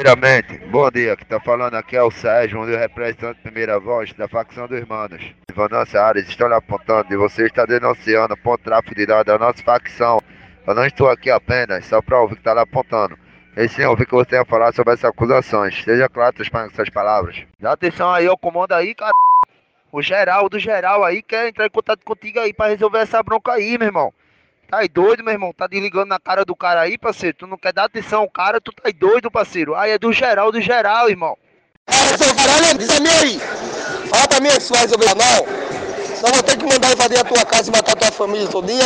Primeiramente, bom dia, que tá falando aqui é o Sérgio, um dos representantes primeira voz da facção dos manos. Vanessa Ares estão lhe apontando e você está denunciando por tráfico de dados da nossa facção. Eu não estou aqui apenas só para ouvir que está lhe apontando. E sim, ouvir que você a falar sobre essas acusações. Seja claro com essas palavras. Dá atenção aí, ó, comando aí, cara. O geral do geral aí quer entrar em contato contigo aí pra resolver essa bronca aí, meu irmão. Tá doido, meu irmão? Tá desligando na cara do cara aí, parceiro? Tu não quer dar atenção ao cara, tu tá doido, parceiro. Aí é do geral, do geral, irmão. É, seu caralho, diz a mim aí. Fala pra mim se vai resolver não. Só vou ter que mandar invadir a tua casa e matar a tua família todinha.